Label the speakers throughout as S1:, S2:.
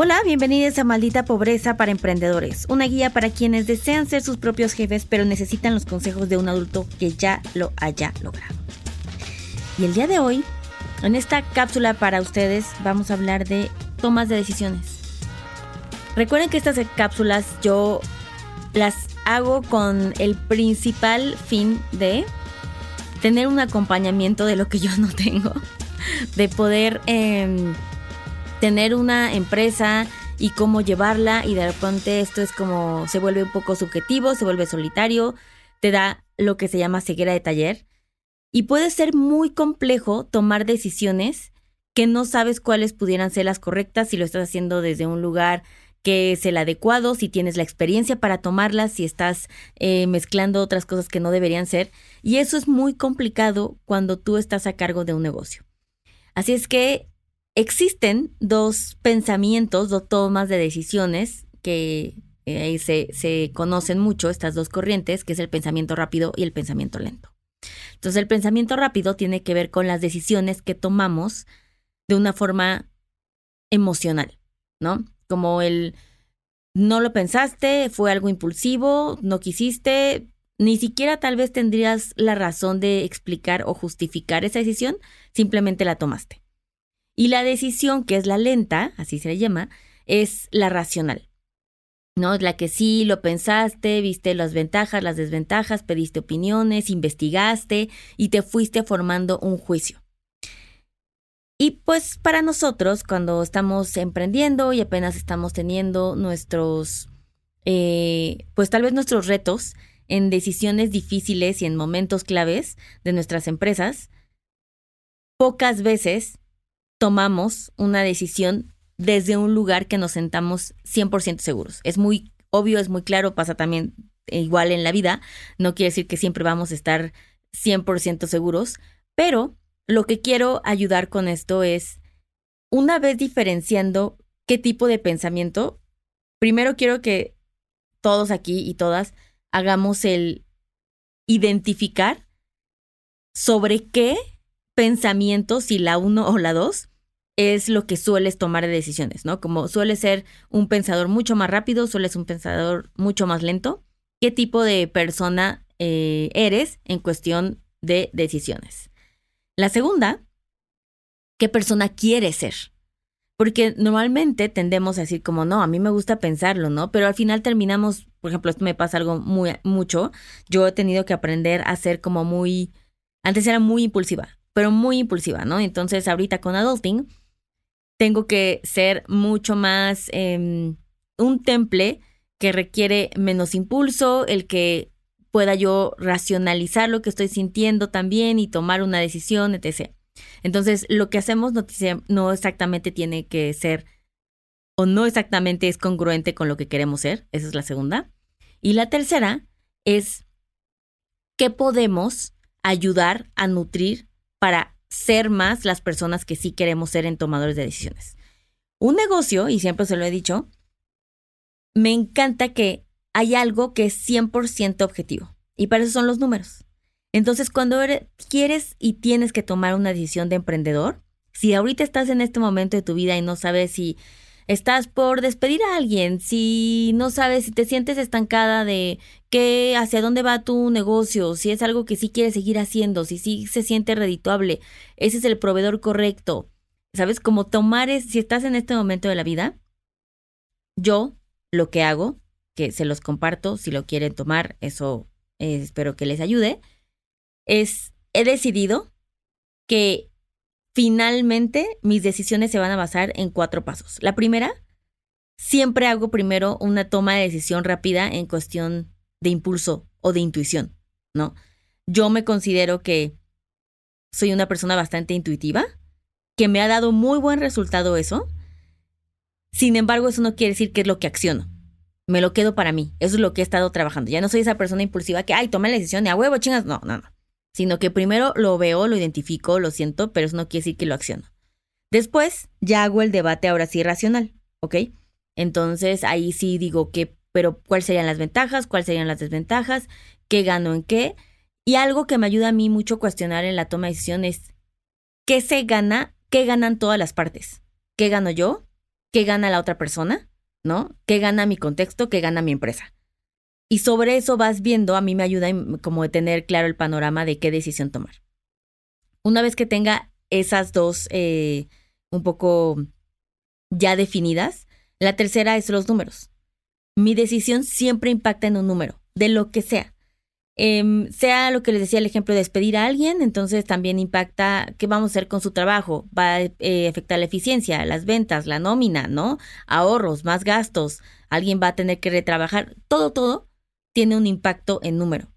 S1: Hola, bienvenidos a Maldita Pobreza para Emprendedores, una guía para quienes desean ser sus propios jefes pero necesitan los consejos de un adulto que ya lo haya logrado. Y el día de hoy, en esta cápsula para ustedes, vamos a hablar de tomas de decisiones. Recuerden que estas cápsulas yo las hago con el principal fin de tener un acompañamiento de lo que yo no tengo, de poder... Em, tener una empresa y cómo llevarla y de repente esto es como se vuelve un poco subjetivo, se vuelve solitario, te da lo que se llama ceguera de taller y puede ser muy complejo tomar decisiones que no sabes cuáles pudieran ser las correctas si lo estás haciendo desde un lugar que es el adecuado, si tienes la experiencia para tomarlas, si estás eh, mezclando otras cosas que no deberían ser. Y eso es muy complicado cuando tú estás a cargo de un negocio. Así es que Existen dos pensamientos, dos tomas de decisiones que eh, se, se conocen mucho, estas dos corrientes, que es el pensamiento rápido y el pensamiento lento. Entonces el pensamiento rápido tiene que ver con las decisiones que tomamos de una forma emocional, ¿no? Como el no lo pensaste, fue algo impulsivo, no quisiste, ni siquiera tal vez tendrías la razón de explicar o justificar esa decisión, simplemente la tomaste. Y la decisión, que es la lenta, así se le llama, es la racional. ¿No? Es la que sí lo pensaste, viste las ventajas, las desventajas, pediste opiniones, investigaste y te fuiste formando un juicio. Y pues para nosotros, cuando estamos emprendiendo y apenas estamos teniendo nuestros, eh, pues tal vez nuestros retos en decisiones difíciles y en momentos claves de nuestras empresas, pocas veces tomamos una decisión desde un lugar que nos sentamos 100% seguros. Es muy obvio, es muy claro, pasa también igual en la vida. No quiere decir que siempre vamos a estar 100% seguros, pero lo que quiero ayudar con esto es, una vez diferenciando qué tipo de pensamiento, primero quiero que todos aquí y todas hagamos el identificar sobre qué pensamiento, si la uno o la dos, es lo que sueles tomar de decisiones, ¿no? Como suele ser un pensador mucho más rápido, sueles un pensador mucho más lento. ¿Qué tipo de persona eh, eres en cuestión de decisiones? La segunda, ¿qué persona quieres ser? Porque normalmente tendemos a decir como, no, a mí me gusta pensarlo, ¿no? Pero al final terminamos, por ejemplo, esto me pasa algo muy, mucho. Yo he tenido que aprender a ser como muy, antes era muy impulsiva pero muy impulsiva, ¿no? Entonces ahorita con adulting tengo que ser mucho más em, un temple que requiere menos impulso, el que pueda yo racionalizar lo que estoy sintiendo también y tomar una decisión, etc. Entonces, lo que hacemos no, no exactamente tiene que ser o no exactamente es congruente con lo que queremos ser, esa es la segunda. Y la tercera es qué podemos ayudar a nutrir para ser más las personas que sí queremos ser en tomadores de decisiones. Un negocio, y siempre se lo he dicho, me encanta que hay algo que es 100% objetivo. Y para eso son los números. Entonces, cuando quieres y tienes que tomar una decisión de emprendedor, si ahorita estás en este momento de tu vida y no sabes si estás por despedir a alguien, si no sabes, si te sientes estancada de qué, hacia dónde va tu negocio, si es algo que sí quieres seguir haciendo, si sí se siente redituable, ese es el proveedor correcto. ¿Sabes? Como tomar es, si estás en este momento de la vida, yo lo que hago, que se los comparto, si lo quieren tomar, eso eh, espero que les ayude, es, he decidido que finalmente mis decisiones se van a basar en cuatro pasos. La primera, siempre hago primero una toma de decisión rápida en cuestión de impulso o de intuición, ¿no? Yo me considero que soy una persona bastante intuitiva, que me ha dado muy buen resultado eso. Sin embargo, eso no quiere decir que es lo que acciono. Me lo quedo para mí. Eso es lo que he estado trabajando. Ya no soy esa persona impulsiva que, ay, tomé la decisión y a huevo, chingas. No, no, no sino que primero lo veo, lo identifico, lo siento, pero eso no quiere decir que lo acciono. Después ya hago el debate ahora sí racional, ¿ok? Entonces ahí sí digo que, pero ¿cuáles serían las ventajas? ¿Cuáles serían las desventajas? ¿Qué gano en qué? Y algo que me ayuda a mí mucho a cuestionar en la toma de decisión es, ¿qué se gana? ¿Qué ganan todas las partes? ¿Qué gano yo? qué gana la otra persona, ¿no? ¿Qué gana mi contexto? ¿Qué gana mi empresa? Y sobre eso vas viendo, a mí me ayuda como de tener claro el panorama de qué decisión tomar. Una vez que tenga esas dos eh, un poco ya definidas, la tercera es los números. Mi decisión siempre impacta en un número, de lo que sea. Em, sea lo que les decía el ejemplo de despedir a alguien, entonces también impacta qué vamos a hacer con su trabajo, va a eh, afectar la eficiencia, las ventas, la nómina, ¿no? Ahorros, más gastos, alguien va a tener que retrabajar, todo, todo tiene un impacto en número.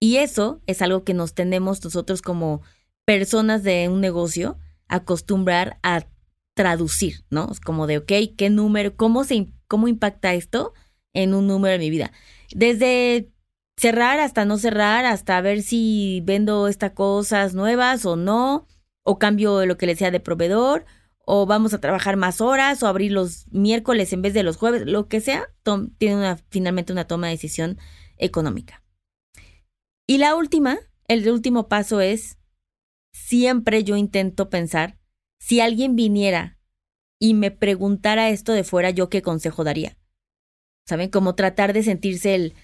S1: Y eso es algo que nos tenemos nosotros como personas de un negocio acostumbrar a traducir, ¿no? Es como de, ok, ¿qué número, cómo, se, cómo impacta esto en un número de mi vida? Desde cerrar hasta no cerrar, hasta ver si vendo estas cosas nuevas o no, o cambio lo que le sea de proveedor, o vamos a trabajar más horas, o abrir los miércoles en vez de los jueves, lo que sea, tiene una, finalmente una toma de decisión económica. Y la última, el último paso es, siempre yo intento pensar, si alguien viniera y me preguntara esto de fuera, yo qué consejo daría. ¿Saben? Como tratar de sentirse el,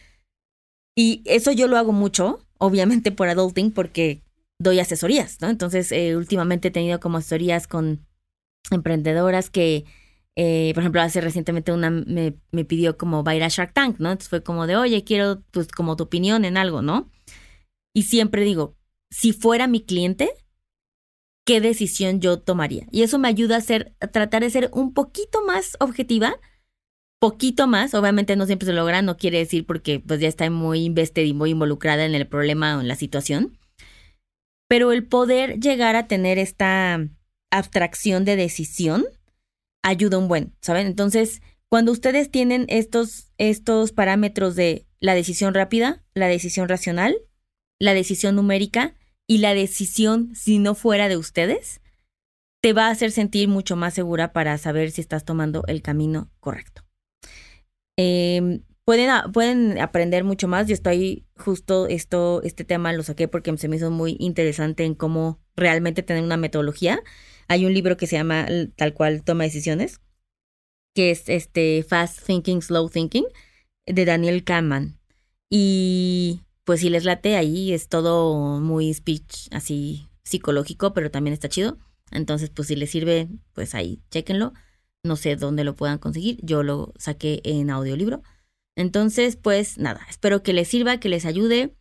S1: y eso yo lo hago mucho, obviamente por adulting, porque doy asesorías, ¿no? Entonces, eh, últimamente he tenido como asesorías con emprendedoras que, eh, por ejemplo, hace recientemente una me, me pidió como va a ir a Shark Tank, ¿no? Entonces fue como de, oye, quiero pues como tu opinión en algo, ¿no? Y siempre digo, si fuera mi cliente, ¿qué decisión yo tomaría? Y eso me ayuda a, ser, a tratar de ser un poquito más objetiva poquito más, obviamente no siempre se logra, no quiere decir porque pues ya está muy invested y muy involucrada en el problema o en la situación, pero el poder llegar a tener esta abstracción de decisión ayuda un buen, ¿saben? Entonces, cuando ustedes tienen estos, estos parámetros de la decisión rápida, la decisión racional, la decisión numérica y la decisión si no fuera de ustedes, te va a hacer sentir mucho más segura para saber si estás tomando el camino correcto. Em, pueden, pueden aprender mucho más. Yo estoy justo esto, este tema lo saqué porque se me hizo muy interesante en cómo realmente tener una metodología. Hay un libro que se llama tal cual Toma Decisiones, que es este Fast Thinking, Slow Thinking, de Daniel Kahneman. Y pues si les late, ahí es todo muy speech así psicológico, pero también está chido. Entonces, pues si les sirve, pues ahí, chéquenlo. No sé dónde lo puedan conseguir. Yo lo saqué en audiolibro. Entonces, pues nada, espero que les sirva, que les ayude.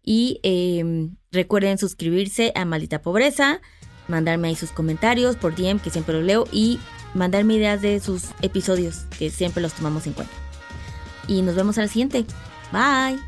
S1: Y em, recuerden suscribirse a Maldita Pobreza, mandarme ahí sus comentarios por DM, que siempre los leo, y mandarme ideas de sus episodios, que siempre los tomamos en cuenta. Y nos vemos al siguiente. Bye.